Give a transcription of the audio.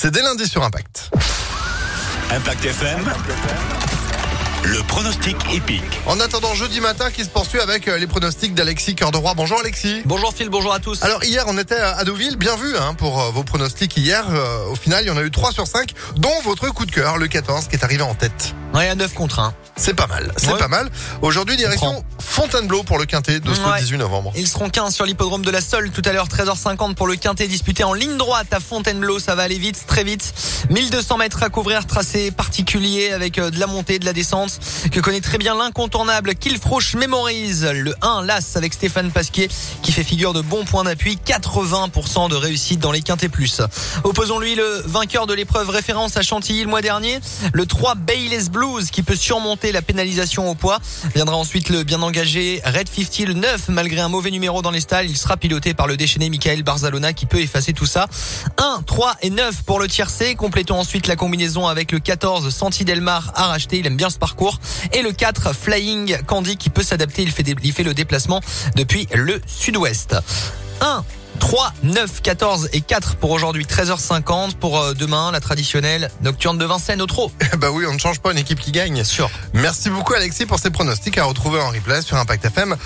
C'est dès lundi sur Impact. Impact FM. Le pronostic épique. En attendant jeudi matin qui se poursuit avec euh, les pronostics d'Alexis Cœur de Roi. Bonjour Alexis. Bonjour Phil, bonjour à tous. Alors hier on était à Deauville, bien vu hein, pour euh, vos pronostics hier. Euh, au final il y en a eu 3 sur 5, dont votre coup de cœur, le 14 qui est arrivé en tête. Ouais, à 9 contre 1. C'est pas mal, c'est Ouais. pas mal. Aujourd'hui direction Fontainebleau pour le Quintet de ce Ouais. 18 novembre. Ils seront 15 sur l'hippodrome de la Sole tout à l'heure 13h50 pour le quintet disputé en ligne droite à Fontainebleau. Ça va aller vite, très vite. 1200 mètres à couvrir, tracé particulier avec euh, de la montée, de la descente que connaît très bien l'incontournable Kilfroche mémorise. Le 1 l'As avec Stéphane Pasquier qui fait figure de bon point d'appui. 80% de réussite dans les quintés plus. Opposons-lui le vainqueur de l'épreuve référence à Chantilly le mois dernier. Le 3 Bayless Blues qui peut surmonter la pénalisation au poids. Viendra ensuite le bien engagé Red 50, le 9, malgré un mauvais numéro dans les stalles. Il sera piloté par le déchaîné Michael Barzalona qui peut effacer tout ça. 1, 3 et 9 pour le tiercé. Complétons ensuite la combinaison avec le 14 Santi Delmar à racheter. Il aime bien ce parcours. Et le 4 Flying Candy qui peut s'adapter. Il fait, des- il fait le déplacement depuis le sud-ouest. 1, 3, 9, 14 et 4 pour aujourd'hui 13h50 pour euh, demain la traditionnelle nocturne de Vincennes au trot. bah oui, on ne change pas une équipe qui gagne. Sûr. Merci beaucoup Alexis pour ces pronostics à retrouver en replay sur Impact FM.